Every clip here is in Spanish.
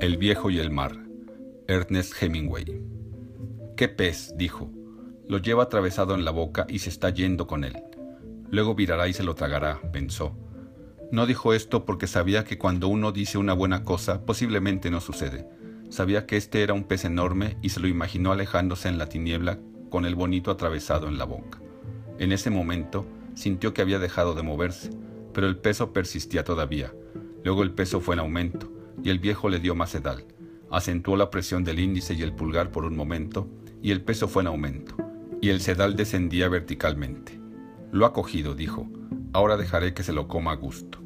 El viejo y el mar. Ernest Hemingway. ¿Qué pez? dijo. Lo lleva atravesado en la boca y se está yendo con él. Luego virará y se lo tragará, pensó. No dijo esto porque sabía que cuando uno dice una buena cosa, posiblemente no sucede. Sabía que este era un pez enorme y se lo imaginó alejándose en la tiniebla con el bonito atravesado en la boca. En ese momento sintió que había dejado de moverse, pero el peso persistía todavía. Luego el peso fue en aumento y el viejo le dio más sedal. Acentuó la presión del índice y el pulgar por un momento y el peso fue en aumento y el sedal descendía verticalmente. Lo ha cogido, dijo. Ahora dejaré que se lo coma a gusto.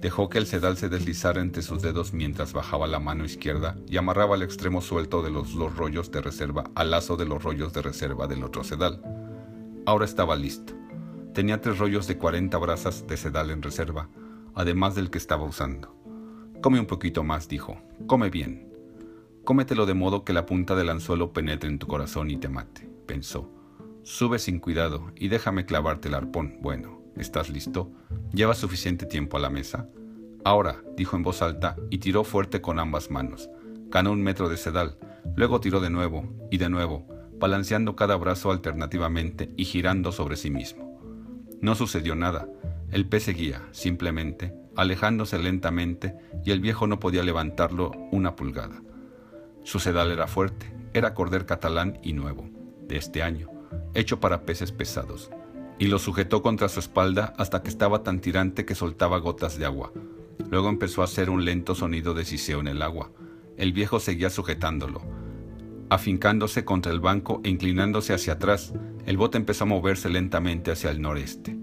Dejó que el sedal se deslizara entre sus dedos mientras bajaba la mano izquierda y amarraba el extremo suelto de los dos rollos de reserva al lazo de los rollos de reserva del otro sedal. Ahora estaba listo. Tenía tres rollos de 40 brazas de sedal en reserva, además del que estaba usando. Come un poquito más, dijo. Come bien. Cómetelo de modo que la punta del anzuelo penetre en tu corazón y te mate, pensó. Sube sin cuidado y déjame clavarte el arpón. Bueno, ¿Estás listo? ¿Llevas suficiente tiempo a la mesa? Ahora, dijo en voz alta y tiró fuerte con ambas manos. Ganó un metro de sedal, luego tiró de nuevo y de nuevo, balanceando cada brazo alternativamente y girando sobre sí mismo. No sucedió nada. El pez seguía, simplemente, alejándose lentamente y el viejo no podía levantarlo una pulgada. Su sedal era fuerte, era corder catalán y nuevo, de este año, hecho para peces pesados y lo sujetó contra su espalda hasta que estaba tan tirante que soltaba gotas de agua. Luego empezó a hacer un lento sonido de siseo en el agua. El viejo seguía sujetándolo. Afincándose contra el banco e inclinándose hacia atrás, el bote empezó a moverse lentamente hacia el noreste.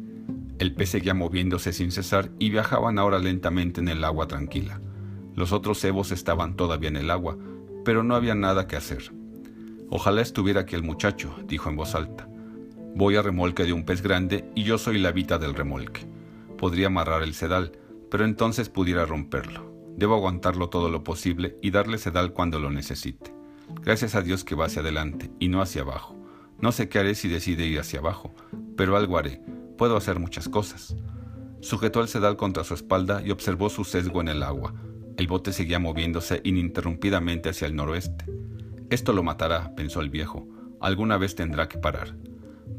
El pez seguía moviéndose sin cesar y viajaban ahora lentamente en el agua tranquila. Los otros cebos estaban todavía en el agua, pero no había nada que hacer. Ojalá estuviera aquí el muchacho, dijo en voz alta. Voy a remolque de un pez grande y yo soy la vita del remolque. Podría amarrar el sedal, pero entonces pudiera romperlo. Debo aguantarlo todo lo posible y darle sedal cuando lo necesite. Gracias a Dios que va hacia adelante y no hacia abajo. No sé qué haré si decide ir hacia abajo, pero algo haré. Puedo hacer muchas cosas. Sujetó el sedal contra su espalda y observó su sesgo en el agua. El bote seguía moviéndose ininterrumpidamente hacia el noroeste. Esto lo matará, pensó el viejo. Alguna vez tendrá que parar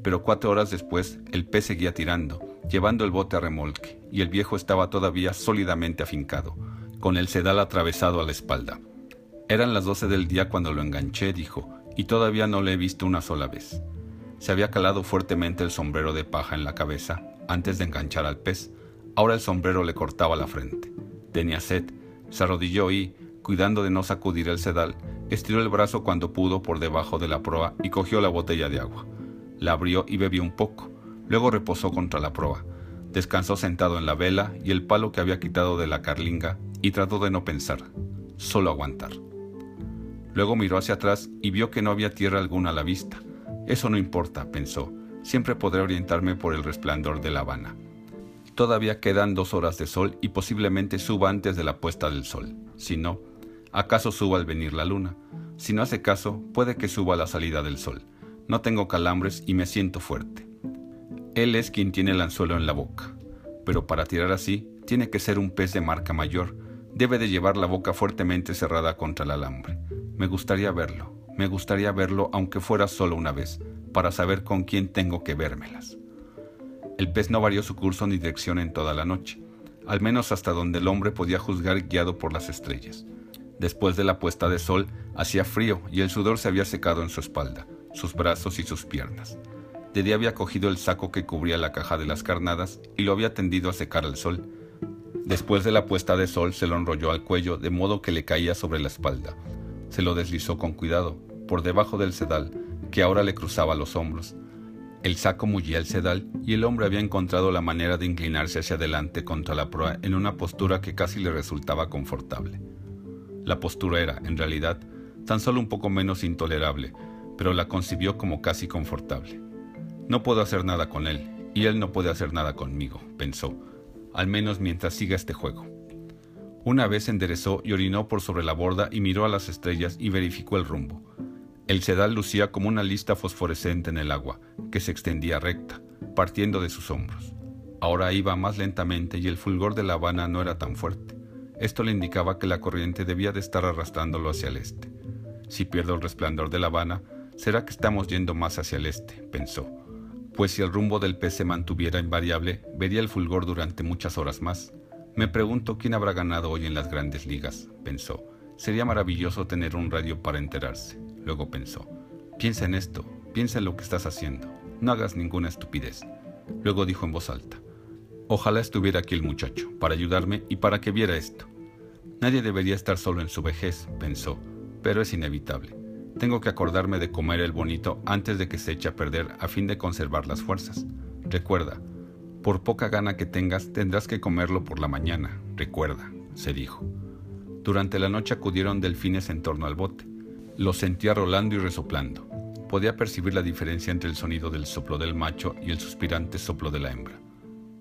pero cuatro horas después el pez seguía tirando, llevando el bote a remolque, y el viejo estaba todavía sólidamente afincado, con el sedal atravesado a la espalda. Eran las doce del día cuando lo enganché, dijo, y todavía no le he visto una sola vez. Se había calado fuertemente el sombrero de paja en la cabeza antes de enganchar al pez. Ahora el sombrero le cortaba la frente. Tenía sed. Se arrodilló y, cuidando de no sacudir el sedal, estiró el brazo cuando pudo por debajo de la proa y cogió la botella de agua. La abrió y bebió un poco. Luego reposó contra la proa. Descansó sentado en la vela y el palo que había quitado de la carlinga y trató de no pensar, solo aguantar. Luego miró hacia atrás y vio que no había tierra alguna a la vista. Eso no importa, pensó. Siempre podré orientarme por el resplandor de La Habana. Todavía quedan dos horas de sol y posiblemente suba antes de la puesta del sol. Si no, acaso suba al venir la luna. Si no hace caso, puede que suba a la salida del sol. No tengo calambres y me siento fuerte. Él es quien tiene el anzuelo en la boca, pero para tirar así tiene que ser un pez de marca mayor, debe de llevar la boca fuertemente cerrada contra el alambre. Me gustaría verlo, me gustaría verlo aunque fuera solo una vez, para saber con quién tengo que vérmelas. El pez no varió su curso ni dirección en toda la noche, al menos hasta donde el hombre podía juzgar guiado por las estrellas. Después de la puesta de sol, hacía frío y el sudor se había secado en su espalda sus brazos y sus piernas. De día había cogido el saco que cubría la caja de las carnadas y lo había tendido a secar al sol. Después de la puesta de sol se lo enrolló al cuello de modo que le caía sobre la espalda. Se lo deslizó con cuidado, por debajo del sedal, que ahora le cruzaba los hombros. El saco mullía el sedal y el hombre había encontrado la manera de inclinarse hacia adelante contra la proa en una postura que casi le resultaba confortable. La postura era, en realidad, tan solo un poco menos intolerable, pero la concibió como casi confortable. No puedo hacer nada con él, y él no puede hacer nada conmigo, pensó, al menos mientras siga este juego. Una vez enderezó y orinó por sobre la borda y miró a las estrellas y verificó el rumbo. El sedal lucía como una lista fosforescente en el agua, que se extendía recta, partiendo de sus hombros. Ahora iba más lentamente y el fulgor de la Habana no era tan fuerte. Esto le indicaba que la corriente debía de estar arrastrándolo hacia el este. Si pierdo el resplandor de La Habana, será que estamos yendo más hacia el este, pensó. Pues si el rumbo del pez se mantuviera invariable, vería el fulgor durante muchas horas más. Me pregunto quién habrá ganado hoy en las grandes ligas, pensó. Sería maravilloso tener un radio para enterarse. Luego pensó, piensa en esto, piensa en lo que estás haciendo, no hagas ninguna estupidez. Luego dijo en voz alta, ojalá estuviera aquí el muchacho, para ayudarme y para que viera esto. Nadie debería estar solo en su vejez, pensó, pero es inevitable. Tengo que acordarme de comer el bonito antes de que se eche a perder a fin de conservar las fuerzas. Recuerda, por poca gana que tengas, tendrás que comerlo por la mañana, recuerda, se dijo. Durante la noche acudieron delfines en torno al bote. Los sentía rolando y resoplando. Podía percibir la diferencia entre el sonido del soplo del macho y el suspirante soplo de la hembra.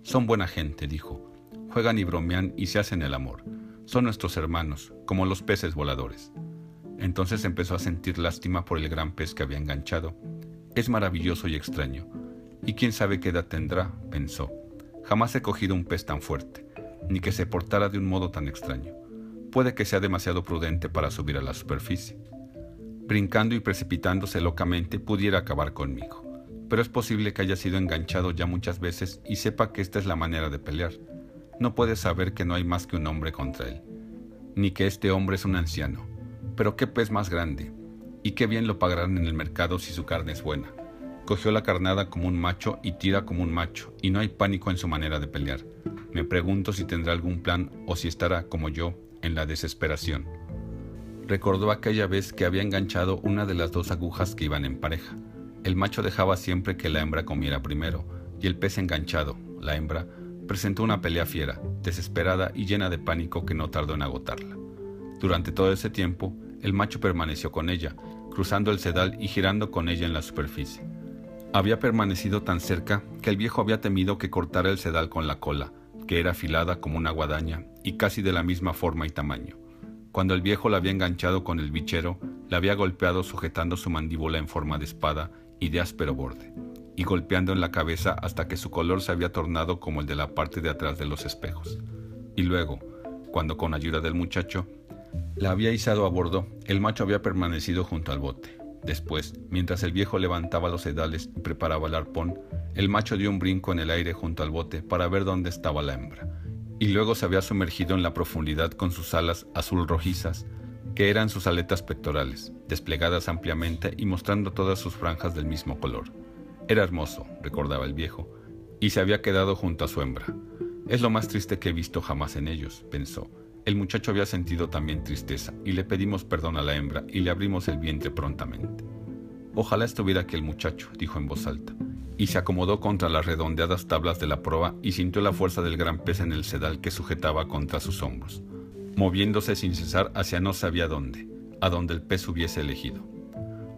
Son buena gente, dijo. Juegan y bromean y se hacen el amor. Son nuestros hermanos, como los peces voladores. Entonces empezó a sentir lástima por el gran pez que había enganchado. Es maravilloso y extraño. ¿Y quién sabe qué edad tendrá? pensó. Jamás he cogido un pez tan fuerte, ni que se portara de un modo tan extraño. Puede que sea demasiado prudente para subir a la superficie. Brincando y precipitándose locamente pudiera acabar conmigo. Pero es posible que haya sido enganchado ya muchas veces y sepa que esta es la manera de pelear. No puede saber que no hay más que un hombre contra él, ni que este hombre es un anciano, pero qué pez más grande, y qué bien lo pagarán en el mercado si su carne es buena. Cogió la carnada como un macho y tira como un macho, y no hay pánico en su manera de pelear. Me pregunto si tendrá algún plan o si estará, como yo, en la desesperación. Recordó aquella vez que había enganchado una de las dos agujas que iban en pareja. El macho dejaba siempre que la hembra comiera primero, y el pez enganchado, la hembra, presentó una pelea fiera, desesperada y llena de pánico que no tardó en agotarla. Durante todo ese tiempo, el macho permaneció con ella, cruzando el sedal y girando con ella en la superficie. Había permanecido tan cerca que el viejo había temido que cortara el sedal con la cola, que era afilada como una guadaña y casi de la misma forma y tamaño. Cuando el viejo la había enganchado con el bichero, la había golpeado sujetando su mandíbula en forma de espada y de áspero borde, y golpeando en la cabeza hasta que su color se había tornado como el de la parte de atrás de los espejos. Y luego, cuando con ayuda del muchacho la había izado a bordo, el macho había permanecido junto al bote. Después, mientras el viejo levantaba los sedales y preparaba el arpón, el macho dio un brinco en el aire junto al bote para ver dónde estaba la hembra, y luego se había sumergido en la profundidad con sus alas azul rojizas, que eran sus aletas pectorales, desplegadas ampliamente y mostrando todas sus franjas del mismo color. Era hermoso, recordaba el viejo, y se había quedado junto a su hembra. Es lo más triste que he visto jamás en ellos, pensó, el muchacho había sentido también tristeza y le pedimos perdón a la hembra y le abrimos el vientre prontamente. Ojalá estuviera aquí el muchacho, dijo en voz alta, y se acomodó contra las redondeadas tablas de la proa y sintió la fuerza del gran pez en el sedal que sujetaba contra sus hombros, moviéndose sin cesar hacia no sabía dónde, a donde el pez hubiese elegido.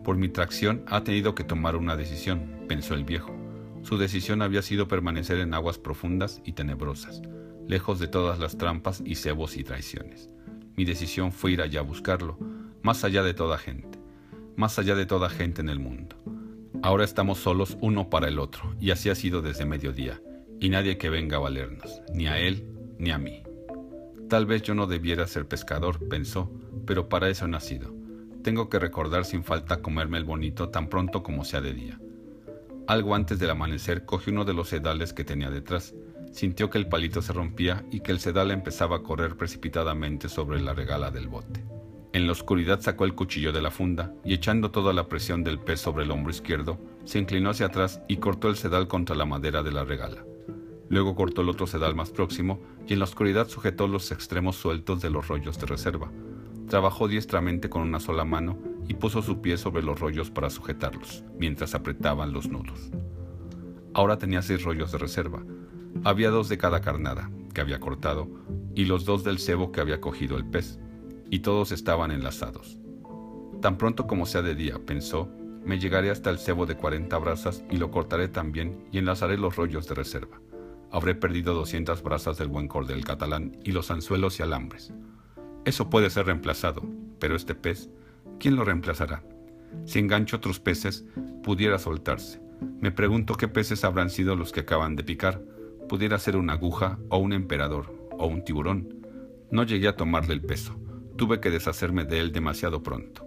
Por mi tracción ha tenido que tomar una decisión, pensó el viejo. Su decisión había sido permanecer en aguas profundas y tenebrosas, lejos de todas las trampas y cebos y traiciones. Mi decisión fue ir allá a buscarlo, más allá de toda gente, más allá de toda gente en el mundo. Ahora estamos solos uno para el otro, y así ha sido desde mediodía, y nadie que venga a valernos, ni a él ni a mí. Tal vez yo no debiera ser pescador, pensó, pero para eso he nacido. Tengo que recordar sin falta comerme el bonito tan pronto como sea de día. Algo antes del amanecer cogí uno de los sedales que tenía detrás, Sintió que el palito se rompía y que el sedal empezaba a correr precipitadamente sobre la regala del bote. En la oscuridad sacó el cuchillo de la funda y echando toda la presión del pez sobre el hombro izquierdo, se inclinó hacia atrás y cortó el sedal contra la madera de la regala. Luego cortó el otro sedal más próximo y en la oscuridad sujetó los extremos sueltos de los rollos de reserva. Trabajó diestramente con una sola mano y puso su pie sobre los rollos para sujetarlos, mientras apretaban los nudos. Ahora tenía seis rollos de reserva, había dos de cada carnada que había cortado y los dos del cebo que había cogido el pez, y todos estaban enlazados. Tan pronto como sea de día, pensó, me llegaré hasta el cebo de cuarenta brazas y lo cortaré también y enlazaré los rollos de reserva. Habré perdido doscientas brazas del buen cordel catalán y los anzuelos y alambres. Eso puede ser reemplazado, pero este pez, ¿quién lo reemplazará? Si engancho otros peces, pudiera soltarse. Me pregunto qué peces habrán sido los que acaban de picar, Pudiera ser una aguja o un emperador o un tiburón. No llegué a tomarle el peso. Tuve que deshacerme de él demasiado pronto.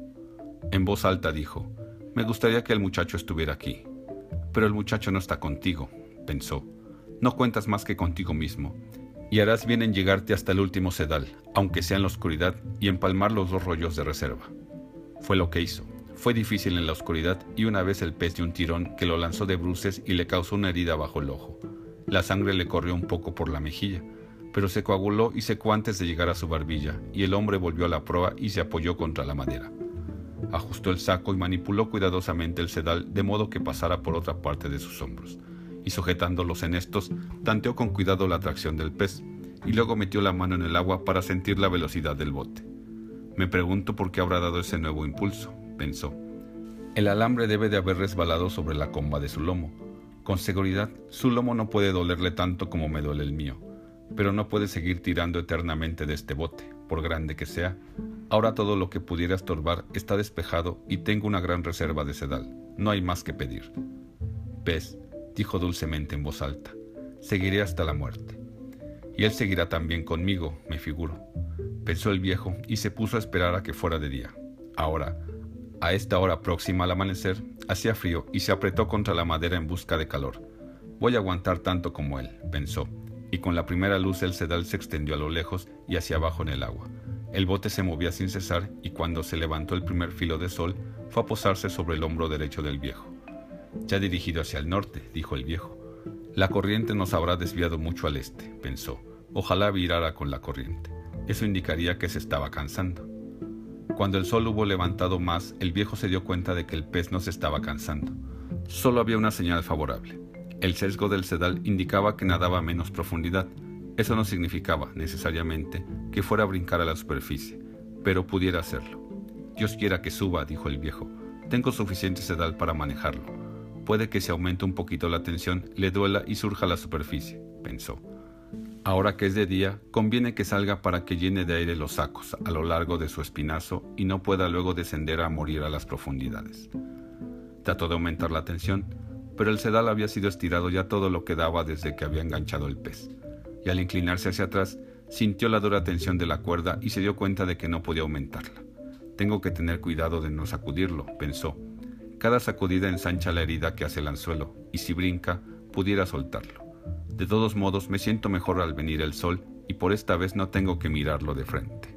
En voz alta dijo, Me gustaría que el muchacho estuviera aquí. Pero el muchacho no está contigo, pensó. No cuentas más que contigo mismo, y harás bien en llegarte hasta el último sedal, aunque sea en la oscuridad, y empalmar los dos rollos de reserva. Fue lo que hizo. Fue difícil en la oscuridad y una vez el pez dio un tirón que lo lanzó de bruces y le causó una herida bajo el ojo. La sangre le corrió un poco por la mejilla, pero se coaguló y secó antes de llegar a su barbilla, y el hombre volvió a la proa y se apoyó contra la madera. Ajustó el saco y manipuló cuidadosamente el sedal de modo que pasara por otra parte de sus hombros, y sujetándolos en estos, tanteó con cuidado la atracción del pez, y luego metió la mano en el agua para sentir la velocidad del bote. Me pregunto por qué habrá dado ese nuevo impulso, pensó. El alambre debe de haber resbalado sobre la comba de su lomo. Con seguridad, su lomo no puede dolerle tanto como me duele el mío, pero no puede seguir tirando eternamente de este bote, por grande que sea. Ahora todo lo que pudiera estorbar está despejado y tengo una gran reserva de sedal. No hay más que pedir. Pez, dijo dulcemente en voz alta, seguiré hasta la muerte. Y él seguirá también conmigo, me figuro pensó el viejo y se puso a esperar a que fuera de día. Ahora, a esta hora próxima al amanecer, hacía frío y se apretó contra la madera en busca de calor. Voy a aguantar tanto como él, pensó, y con la primera luz el sedal se extendió a lo lejos y hacia abajo en el agua. El bote se movía sin cesar y cuando se levantó el primer filo de sol fue a posarse sobre el hombro derecho del viejo. Ya dirigido hacia el norte, dijo el viejo. La corriente nos habrá desviado mucho al este, pensó. Ojalá virara con la corriente. Eso indicaría que se estaba cansando. Cuando el sol hubo levantado más, el viejo se dio cuenta de que el pez no se estaba cansando. Solo había una señal favorable. El sesgo del sedal indicaba que nadaba a menos profundidad. Eso no significaba, necesariamente, que fuera a brincar a la superficie, pero pudiera hacerlo. Dios quiera que suba, dijo el viejo. Tengo suficiente sedal para manejarlo. Puede que si aumente un poquito la tensión, le duela y surja a la superficie, pensó. Ahora que es de día, conviene que salga para que llene de aire los sacos a lo largo de su espinazo y no pueda luego descender a morir a las profundidades. Trató de aumentar la tensión, pero el sedal había sido estirado ya todo lo que daba desde que había enganchado el pez, y al inclinarse hacia atrás, sintió la dura tensión de la cuerda y se dio cuenta de que no podía aumentarla. Tengo que tener cuidado de no sacudirlo, pensó. Cada sacudida ensancha la herida que hace el anzuelo, y si brinca, pudiera soltarlo. De todos modos, me siento mejor al venir el sol y por esta vez no tengo que mirarlo de frente.